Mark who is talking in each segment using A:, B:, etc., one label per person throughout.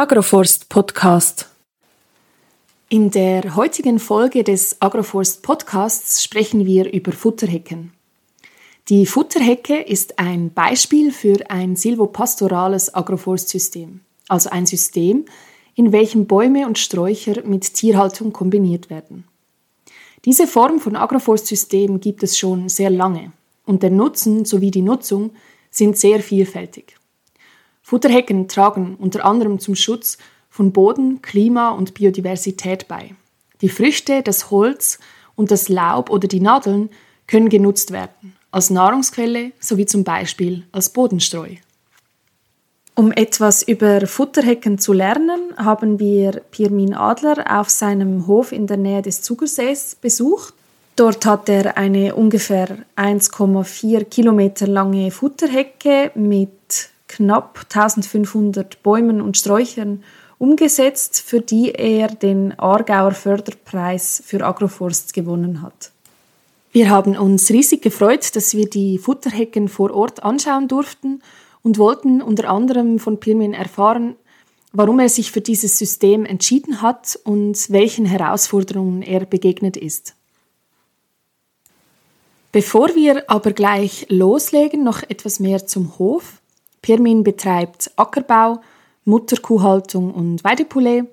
A: Agroforst Podcast. In der heutigen Folge des Agroforst Podcasts sprechen wir über Futterhecken. Die Futterhecke ist ein Beispiel für ein silvopastorales Agroforstsystem, also ein System, in welchem Bäume und Sträucher mit Tierhaltung kombiniert werden. Diese Form von Agroforstsystem gibt es schon sehr lange und der Nutzen sowie die Nutzung sind sehr vielfältig. Futterhecken tragen unter anderem zum Schutz von Boden, Klima und Biodiversität bei. Die Früchte, das Holz und das Laub oder die Nadeln können genutzt werden, als Nahrungsquelle sowie zum Beispiel als Bodenstreu. Um etwas über Futterhecken zu lernen, haben wir Pirmin Adler auf seinem Hof in der Nähe des Zugersees besucht. Dort hat er eine ungefähr 1,4 Kilometer lange Futterhecke mit knapp 1500 Bäumen und Sträuchern umgesetzt, für die er den Aargauer Förderpreis für Agroforst gewonnen hat. Wir haben uns riesig gefreut, dass wir die Futterhecken vor Ort anschauen durften und wollten unter anderem von Pirmin erfahren, warum er sich für dieses System entschieden hat und welchen Herausforderungen er begegnet ist. Bevor wir aber gleich loslegen, noch etwas mehr zum Hof. Pirmin betreibt Ackerbau, Mutterkuhhaltung und Weidepoulet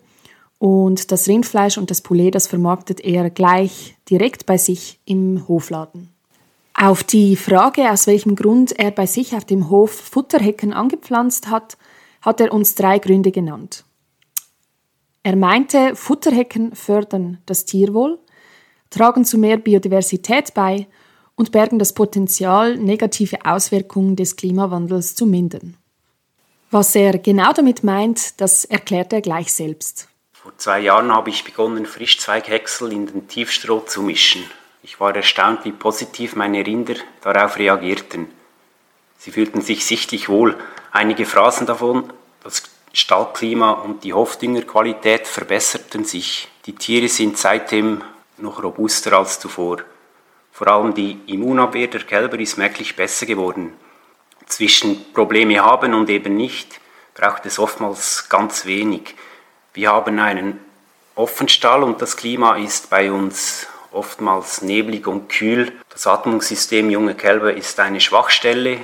A: und das Rindfleisch und das Poulet, das vermarktet er gleich direkt bei sich im Hofladen. Auf die Frage, aus welchem Grund er bei sich auf dem Hof Futterhecken angepflanzt hat, hat er uns drei Gründe genannt. Er meinte, Futterhecken fördern das Tierwohl, tragen zu mehr Biodiversität bei und bergen das Potenzial, negative Auswirkungen des Klimawandels zu mindern. Was er genau damit meint, das erklärt er gleich selbst.
B: Vor zwei Jahren habe ich begonnen, Frischzweighäcksel in den Tiefstroh zu mischen. Ich war erstaunt, wie positiv meine Rinder darauf reagierten. Sie fühlten sich sichtlich wohl. Einige Phrasen davon, das Stallklima und die Hofdüngerqualität verbesserten sich. Die Tiere sind seitdem noch robuster als zuvor. Vor allem die Immunabwehr der Kälber ist merklich besser geworden. Zwischen Probleme haben und eben nicht braucht es oftmals ganz wenig. Wir haben einen Offenstall und das Klima ist bei uns oftmals neblig und kühl. Das Atmungssystem junger Kälber ist eine Schwachstelle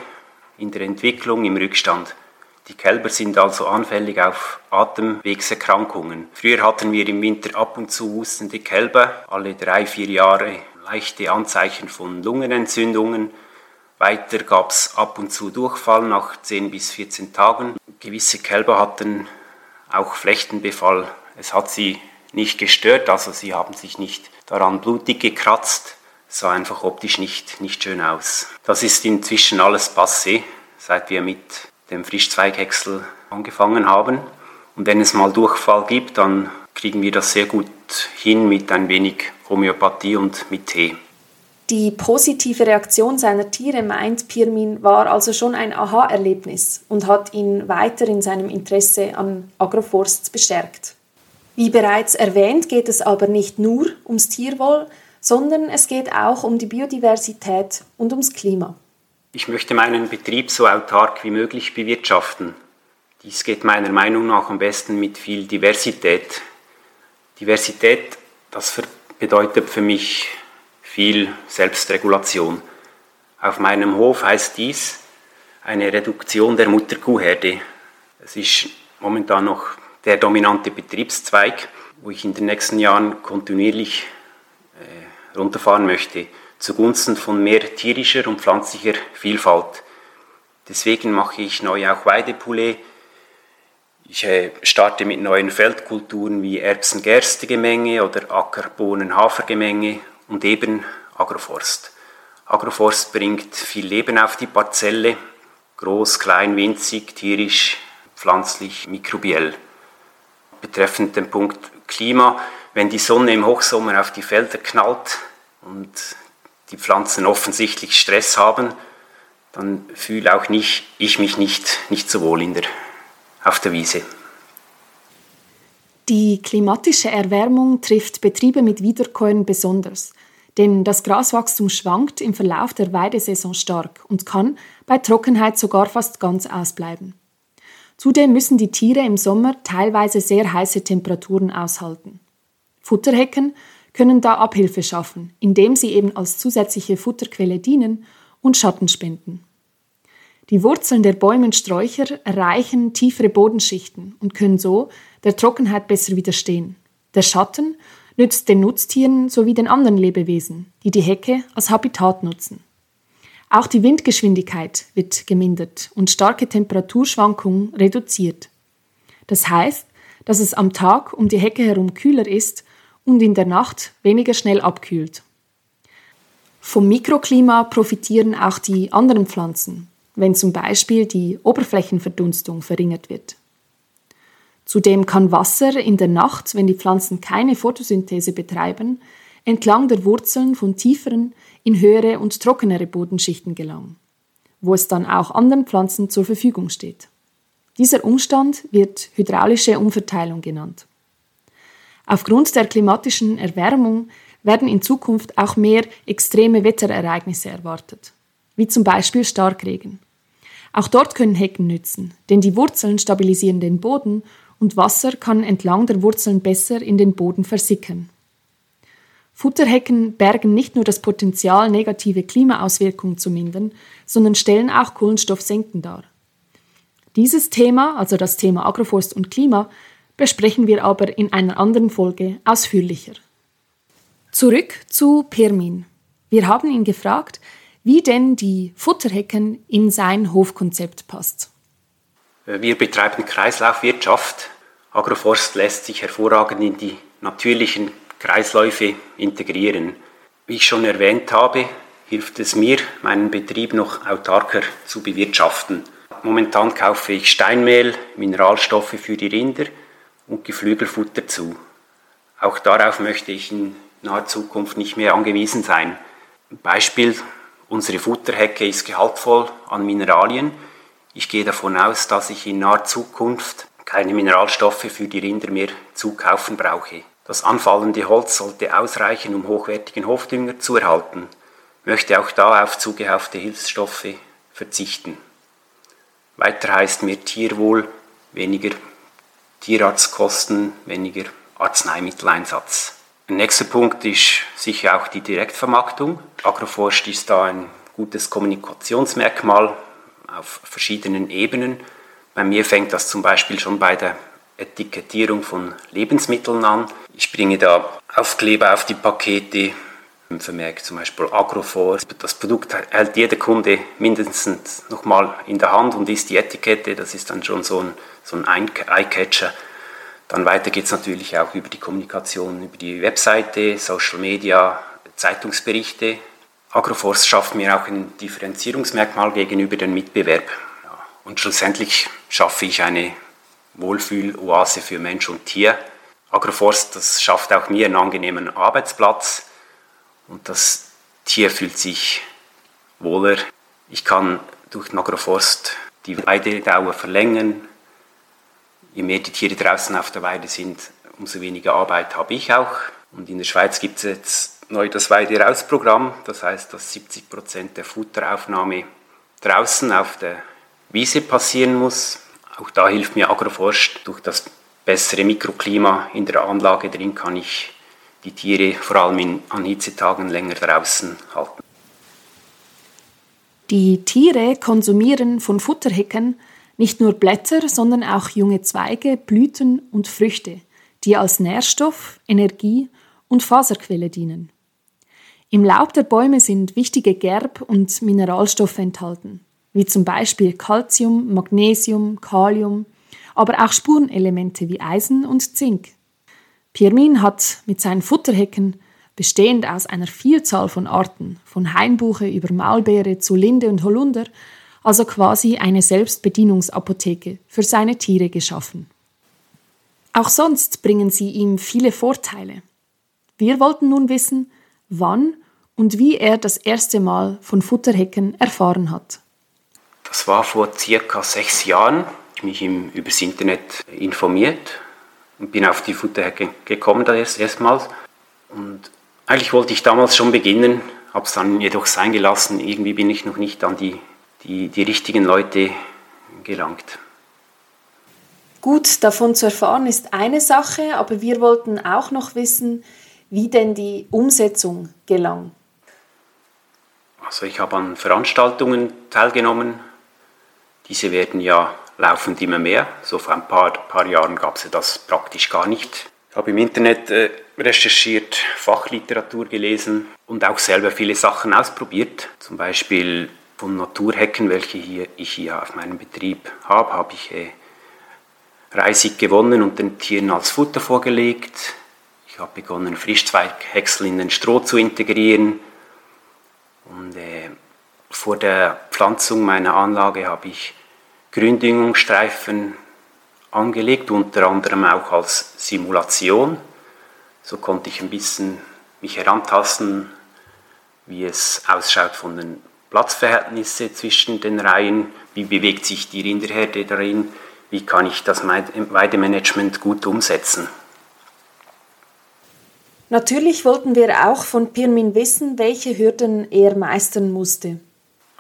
B: in der Entwicklung im Rückstand. Die Kälber sind also anfällig auf Atemwegserkrankungen. Früher hatten wir im Winter ab und zu hustende Kälber, alle drei, vier Jahre leichte Anzeichen von Lungenentzündungen. Weiter gab es ab und zu Durchfall nach 10 bis 14 Tagen. Gewisse Kälber hatten auch Flechtenbefall. Es hat sie nicht gestört, also sie haben sich nicht daran blutig gekratzt. Es sah einfach optisch nicht, nicht schön aus. Das ist inzwischen alles passé, seit wir mit dem Frischzweighäcksel angefangen haben. Und wenn es mal Durchfall gibt, dann kriegen wir das sehr gut hin mit ein wenig Homöopathie und mit Tee.
A: Die positive Reaktion seiner Tiere, meint Pirmin, war also schon ein Aha-Erlebnis und hat ihn weiter in seinem Interesse an Agroforsts bestärkt. Wie bereits erwähnt, geht es aber nicht nur ums Tierwohl, sondern es geht auch um die Biodiversität und ums Klima.
B: Ich möchte meinen Betrieb so autark wie möglich bewirtschaften. Dies geht meiner Meinung nach am besten mit viel Diversität. Diversität, das bedeutet für mich viel Selbstregulation. Auf meinem Hof heißt dies eine Reduktion der Mutterkuhherde. Es ist momentan noch der dominante Betriebszweig, wo ich in den nächsten Jahren kontinuierlich äh, runterfahren möchte, zugunsten von mehr tierischer und pflanzlicher Vielfalt. Deswegen mache ich neu auch Weidepoulet. Ich äh, starte mit neuen Feldkulturen wie Erbsen-Gerste-Gemenge oder Acker-Bohnen-Hafer-Gemenge und eben Agroforst. Agroforst bringt viel Leben auf die Parzelle, groß, klein, winzig, tierisch, pflanzlich, mikrobiell betreffend den Punkt Klima, wenn die Sonne im Hochsommer auf die Felder knallt und die Pflanzen offensichtlich Stress haben, dann fühle auch nicht, ich mich nicht, nicht so wohl in der, auf der Wiese.
A: Die klimatische Erwärmung trifft Betriebe mit Wiederkäuern besonders, denn das Graswachstum schwankt im Verlauf der Weidesaison stark und kann bei Trockenheit sogar fast ganz ausbleiben. Zudem müssen die Tiere im Sommer teilweise sehr heiße Temperaturen aushalten. Futterhecken können da Abhilfe schaffen, indem sie eben als zusätzliche Futterquelle dienen und Schatten spenden. Die Wurzeln der Bäume und Sträucher erreichen tiefere Bodenschichten und können so der Trockenheit besser widerstehen. Der Schatten nützt den Nutztieren sowie den anderen Lebewesen, die die Hecke als Habitat nutzen. Auch die Windgeschwindigkeit wird gemindert und starke Temperaturschwankungen reduziert. Das heißt, dass es am Tag um die Hecke herum kühler ist und in der Nacht weniger schnell abkühlt. Vom Mikroklima profitieren auch die anderen Pflanzen, wenn zum Beispiel die Oberflächenverdunstung verringert wird. Zudem kann Wasser in der Nacht, wenn die Pflanzen keine Photosynthese betreiben, entlang der Wurzeln von tieferen in höhere und trockenere Bodenschichten gelangen, wo es dann auch anderen Pflanzen zur Verfügung steht. Dieser Umstand wird hydraulische Umverteilung genannt. Aufgrund der klimatischen Erwärmung werden in Zukunft auch mehr extreme Wetterereignisse erwartet, wie zum Beispiel Starkregen. Auch dort können Hecken nützen, denn die Wurzeln stabilisieren den Boden und Wasser kann entlang der Wurzeln besser in den Boden versickern. Futterhecken bergen nicht nur das Potenzial, negative Klimaauswirkungen zu mindern, sondern stellen auch Kohlenstoffsenken dar. Dieses Thema, also das Thema Agroforst und Klima, besprechen wir aber in einer anderen Folge ausführlicher. Zurück zu Permin. Wir haben ihn gefragt, wie denn die Futterhecken in sein Hofkonzept passt.
B: Wir betreiben Kreislaufwirtschaft. Agroforst lässt sich hervorragend in die natürlichen Kreisläufe integrieren. Wie ich schon erwähnt habe, hilft es mir, meinen Betrieb noch autarker zu bewirtschaften. Momentan kaufe ich Steinmehl, Mineralstoffe für die Rinder und Geflügelfutter zu. Auch darauf möchte ich in naher Zukunft nicht mehr angewiesen sein. Beispiel, unsere Futterhecke ist gehaltvoll an Mineralien. Ich gehe davon aus, dass ich in naher Zukunft keine Mineralstoffe für die Rinder mehr zukaufen brauche. Das anfallende Holz sollte ausreichen, um hochwertigen Hofdünger zu erhalten. Möchte auch da auf zugehaufte Hilfsstoffe verzichten. Weiter heißt mehr Tierwohl, weniger Tierarztkosten, weniger Arzneimitteleinsatz. Ein nächster Punkt ist sicher auch die Direktvermarktung. Agroforst ist da ein gutes Kommunikationsmerkmal auf verschiedenen Ebenen. Bei mir fängt das zum Beispiel schon bei der Etikettierung von Lebensmitteln an. Ich bringe da Aufkleber auf die Pakete, vermerkt zum Beispiel Agroforce. Das Produkt hält jeder Kunde mindestens nochmal in der Hand und ist die Etikette. Das ist dann schon so ein, so ein Eye-Catcher. Dann weiter geht es natürlich auch über die Kommunikation, über die Webseite, Social Media, Zeitungsberichte. Agroforce schafft mir auch ein Differenzierungsmerkmal gegenüber dem Mitbewerb. Und schlussendlich schaffe ich eine Wohlfühloase für Mensch und Tier. Agroforst, das schafft auch mir einen angenehmen Arbeitsplatz und das Tier fühlt sich wohler. Ich kann durch den Agroforst die Weidedauer verlängern. Je mehr die Tiere draußen auf der Weide sind, umso weniger Arbeit habe ich auch. Und in der Schweiz gibt es jetzt neu das Weide-Raus-Programm. Das heißt, dass 70 Prozent der Futteraufnahme draußen auf der Wiese passieren muss. Auch da hilft mir Agroforst. Durch das bessere Mikroklima in der Anlage drin kann ich die Tiere vor allem in, an Hitzetagen länger draußen halten.
A: Die Tiere konsumieren von Futterhecken nicht nur Blätter, sondern auch junge Zweige, Blüten und Früchte, die als Nährstoff, Energie und Faserquelle dienen. Im Laub der Bäume sind wichtige Gerb- und Mineralstoffe enthalten wie zum Beispiel Calcium, Magnesium, Kalium, aber auch Spurenelemente wie Eisen und Zink. Pirmin hat mit seinen Futterhecken, bestehend aus einer Vielzahl von Arten, von Hainbuche über Maulbeere zu Linde und Holunder, also quasi eine Selbstbedienungsapotheke für seine Tiere geschaffen. Auch sonst bringen sie ihm viele Vorteile. Wir wollten nun wissen, wann und wie er das erste Mal von Futterhecken erfahren hat.
B: Das war vor circa sechs Jahren. Ich mich im, übers Internet informiert und bin auf die Futterhecke gekommen da erst erstmals. Und eigentlich wollte ich damals schon beginnen, habe es dann jedoch sein gelassen. Irgendwie bin ich noch nicht an die, die, die richtigen Leute gelangt.
A: Gut, davon zu erfahren ist eine Sache, aber wir wollten auch noch wissen, wie denn die Umsetzung gelang.
B: Also ich habe an Veranstaltungen teilgenommen. Diese werden ja laufend immer mehr. So vor ein paar, paar Jahren gab es das praktisch gar nicht. Ich habe im Internet äh, recherchiert, Fachliteratur gelesen und auch selber viele Sachen ausprobiert. Zum Beispiel von Naturhecken, welche hier, ich hier auf meinem Betrieb habe, habe ich äh, Reisig gewonnen und den Tieren als Futter vorgelegt. Ich habe begonnen, Frischzweighäcksel in den Stroh zu integrieren. Und äh, vor der Pflanzung meiner Anlage habe ich Gründüngungsstreifen angelegt, unter anderem auch als Simulation. So konnte ich ein bisschen mich herantasten, wie es ausschaut von den Platzverhältnissen zwischen den Reihen, wie bewegt sich die Rinderherde darin, wie kann ich das Weidemanagement gut umsetzen.
A: Natürlich wollten wir auch von Pirmin wissen, welche Hürden er meistern musste.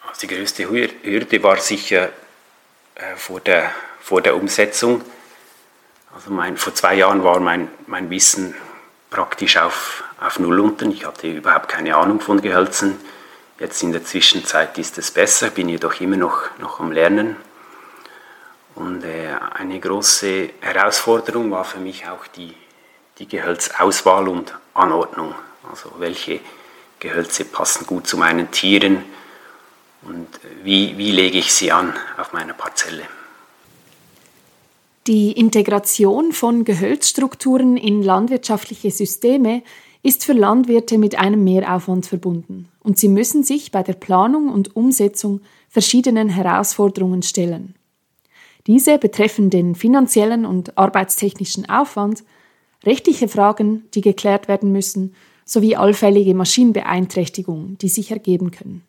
B: Also die größte Hürde war sicher äh, vor der, vor der Umsetzung. Also mein, vor zwei Jahren war mein, mein Wissen praktisch auf, auf Null unten. Ich hatte überhaupt keine Ahnung von Gehölzen. Jetzt in der Zwischenzeit ist es besser, bin jedoch immer noch, noch am Lernen. Und äh, eine große Herausforderung war für mich auch die, die Gehölzauswahl und Anordnung. Also welche Gehölze passen gut zu meinen Tieren, und wie, wie lege ich sie an auf meiner Parzelle.
A: Die Integration von Gehölzstrukturen in landwirtschaftliche Systeme ist für Landwirte mit einem Mehraufwand verbunden und sie müssen sich bei der Planung und Umsetzung verschiedenen Herausforderungen stellen. Diese betreffen den finanziellen und arbeitstechnischen Aufwand, rechtliche Fragen, die geklärt werden müssen, sowie allfällige Maschinenbeeinträchtigungen, die sich ergeben können.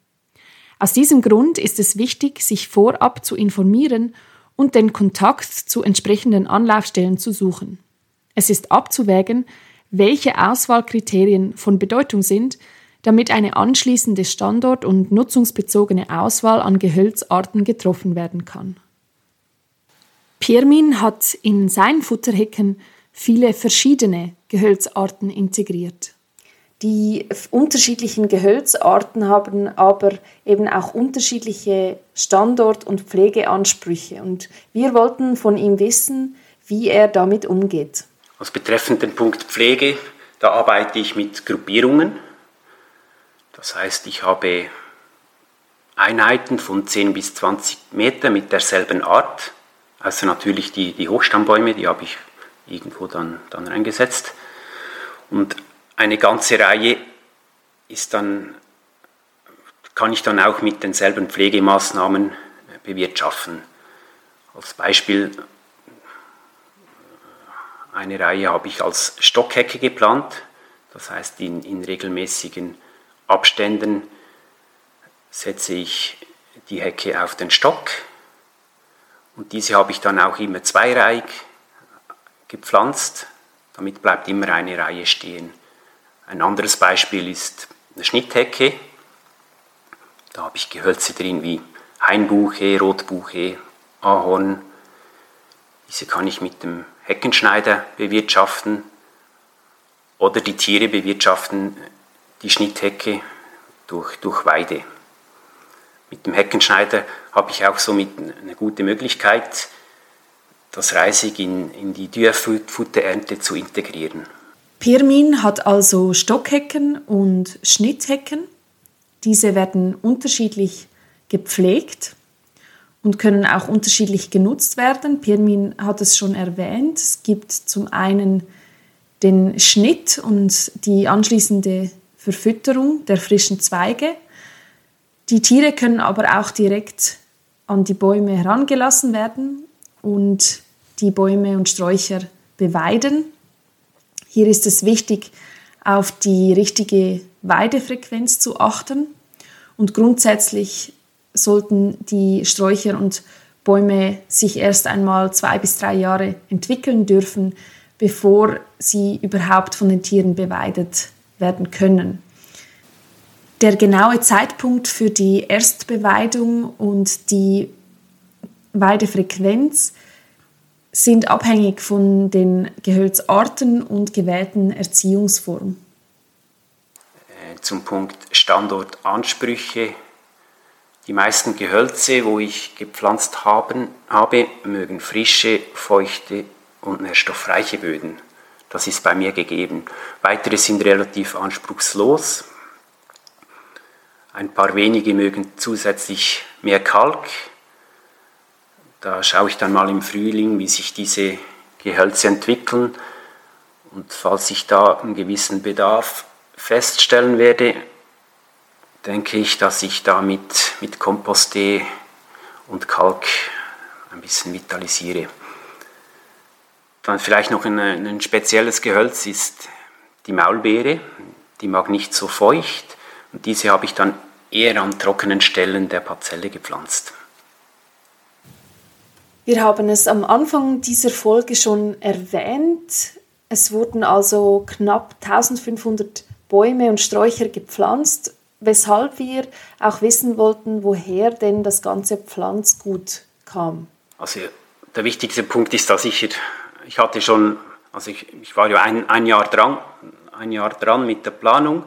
A: Aus diesem Grund ist es wichtig, sich vorab zu informieren und den Kontakt zu entsprechenden Anlaufstellen zu suchen. Es ist abzuwägen, welche Auswahlkriterien von Bedeutung sind, damit eine anschließende Standort- und nutzungsbezogene Auswahl an Gehölzarten getroffen werden kann. Pirmin hat in sein Futterhecken viele verschiedene Gehölzarten integriert. Die unterschiedlichen Gehölzarten haben aber eben auch unterschiedliche Standort- und Pflegeansprüche. Und wir wollten von ihm wissen, wie er damit umgeht.
B: Als betreffend den Punkt Pflege, da arbeite ich mit Gruppierungen. Das heißt, ich habe Einheiten von 10 bis 20 Meter mit derselben Art. Also natürlich die, die Hochstammbäume, die habe ich irgendwo dann, dann reingesetzt. Und eine ganze Reihe ist dann, kann ich dann auch mit denselben Pflegemaßnahmen bewirtschaften. Als Beispiel, eine Reihe habe ich als Stockhecke geplant, das heißt in, in regelmäßigen Abständen setze ich die Hecke auf den Stock und diese habe ich dann auch immer zweireihig gepflanzt, damit bleibt immer eine Reihe stehen. Ein anderes Beispiel ist eine Schnitthecke. Da habe ich Gehölze drin wie Hainbuche, Rotbuche, Ahorn. Diese kann ich mit dem Heckenschneider bewirtschaften oder die Tiere bewirtschaften die Schnitthecke durch, durch Weide. Mit dem Heckenschneider habe ich auch somit eine gute Möglichkeit, das Reisig in, in die Dürrfutterernte zu integrieren.
A: Pirmin hat also Stockhecken und Schnitthecken. Diese werden unterschiedlich gepflegt und können auch unterschiedlich genutzt werden. Pirmin hat es schon erwähnt. Es gibt zum einen den Schnitt und die anschließende Verfütterung der frischen Zweige. Die Tiere können aber auch direkt an die Bäume herangelassen werden und die Bäume und Sträucher beweiden. Hier ist es wichtig, auf die richtige Weidefrequenz zu achten und grundsätzlich sollten die Sträucher und Bäume sich erst einmal zwei bis drei Jahre entwickeln dürfen, bevor sie überhaupt von den Tieren beweidet werden können. Der genaue Zeitpunkt für die Erstbeweidung und die Weidefrequenz sind abhängig von den Gehölzarten und gewählten Erziehungsformen.
B: Äh, zum Punkt Standortansprüche. Die meisten Gehölze, wo ich gepflanzt haben, habe, mögen frische, feuchte und nährstoffreiche Böden. Das ist bei mir gegeben. Weitere sind relativ anspruchslos. Ein paar wenige mögen zusätzlich mehr Kalk. Da schaue ich dann mal im Frühling, wie sich diese Gehölze entwickeln. Und falls ich da einen gewissen Bedarf feststellen werde, denke ich, dass ich da mit, mit Kompost und Kalk ein bisschen vitalisiere. Dann vielleicht noch ein, ein spezielles Gehölz ist die Maulbeere. Die mag nicht so feucht und diese habe ich dann eher an trockenen Stellen der Parzelle gepflanzt.
A: Wir haben es am Anfang dieser Folge schon erwähnt. Es wurden also knapp 1500 Bäume und Sträucher gepflanzt, weshalb wir auch wissen wollten, woher denn das ganze Pflanzgut kam.
B: Also der wichtigste Punkt ist, dass ich ich hatte schon, also ich, ich war ja ein, ein, Jahr dran, ein Jahr dran mit der Planung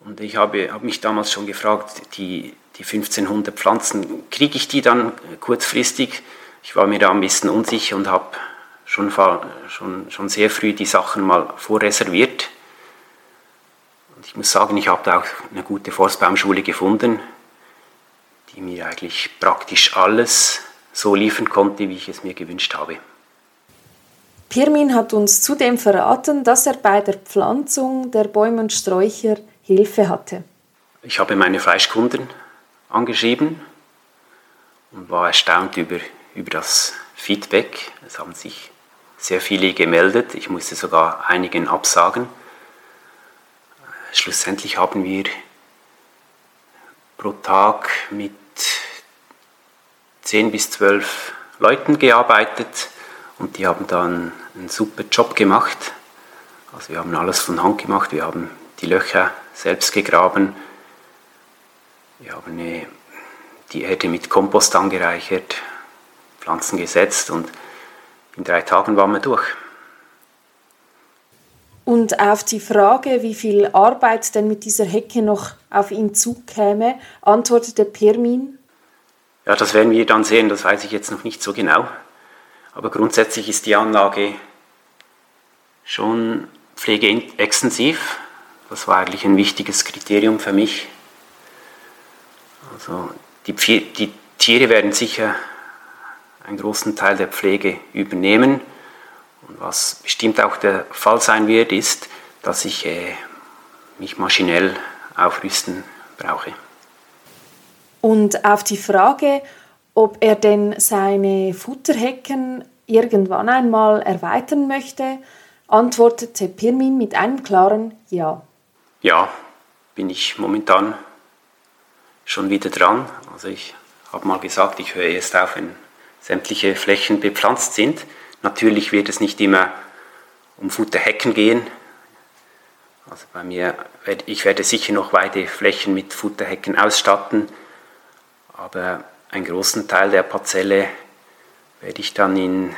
B: und ich habe, habe mich damals schon gefragt, die, die 1500 Pflanzen, kriege ich die dann kurzfristig? Ich war mir da ein bisschen unsicher und habe schon, schon, schon sehr früh die Sachen mal vorreserviert. Und ich muss sagen, ich habe da auch eine gute Forstbaumschule gefunden, die mir eigentlich praktisch alles so liefern konnte, wie ich es mir gewünscht habe.
A: Pirmin hat uns zudem verraten, dass er bei der Pflanzung der Bäume und Sträucher Hilfe hatte.
B: Ich habe meine Fleischkunden angeschrieben und war erstaunt über, über das Feedback. Es haben sich sehr viele gemeldet. Ich musste sogar einigen absagen. Schlussendlich haben wir pro Tag mit 10 bis 12 Leuten gearbeitet und die haben dann einen super Job gemacht. Also wir haben alles von Hand gemacht, wir haben die Löcher selbst gegraben, wir haben die Erde mit Kompost angereichert, Pflanzen gesetzt und in drei Tagen waren wir durch.
A: Und auf die Frage, wie viel Arbeit denn mit dieser Hecke noch auf ihn zukäme, antwortete Permin.
B: Ja, das werden wir dann sehen, das weiß ich jetzt noch nicht so genau. Aber grundsätzlich ist die Anlage schon pflegeextensiv. Das war eigentlich ein wichtiges Kriterium für mich. Also die, die Tiere werden sicher einen großen Teil der Pflege übernehmen. Und was bestimmt auch der Fall sein wird, ist, dass ich äh, mich maschinell aufrüsten brauche.
A: Und auf die Frage, ob er denn seine Futterhecken irgendwann einmal erweitern möchte, antwortete Pirmin mit einem klaren Ja.
B: Ja, bin ich momentan schon wieder dran. Also ich habe mal gesagt, ich höre erst auf, wenn sämtliche Flächen bepflanzt sind. Natürlich wird es nicht immer um Futterhecken gehen. Also bei mir, ich werde sicher noch weite Flächen mit Futterhecken ausstatten, aber einen großen Teil der Parzelle werde ich dann in,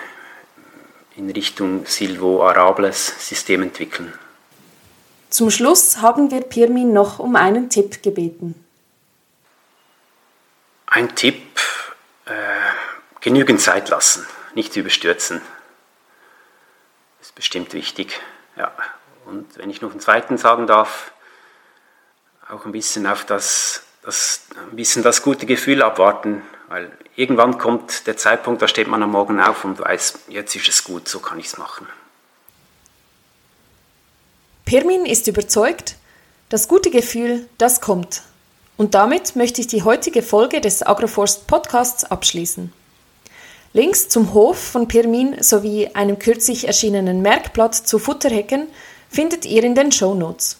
B: in Richtung Silvo-Arables System entwickeln.
A: Zum Schluss haben wir Pirmin noch um einen Tipp gebeten.
B: Ein Tipp, äh, genügend Zeit lassen, nicht überstürzen. Das ist bestimmt wichtig. Ja. Und wenn ich noch einen zweiten sagen darf, auch ein bisschen auf das das, ein bisschen das gute Gefühl abwarten, weil irgendwann kommt der Zeitpunkt, da steht man am Morgen auf und weiß, jetzt ist es gut, so kann ich es machen.
A: Pirmin ist überzeugt, das gute Gefühl, das kommt. Und damit möchte ich die heutige Folge des Agroforst Podcasts abschließen. Links zum Hof von Pirmin sowie einem kürzlich erschienenen Merkblatt zu Futterhecken findet ihr in den Show Notes.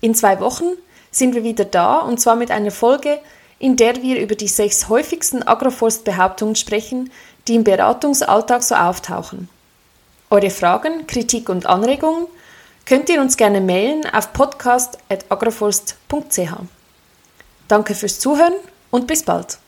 A: In zwei Wochen sind wir wieder da und zwar mit einer Folge, in der wir über die sechs häufigsten Agroforst-Behauptungen sprechen, die im Beratungsalltag so auftauchen. Eure Fragen, Kritik und Anregungen könnt ihr uns gerne mailen auf podcast.agroforst.ch. Danke fürs Zuhören und bis bald.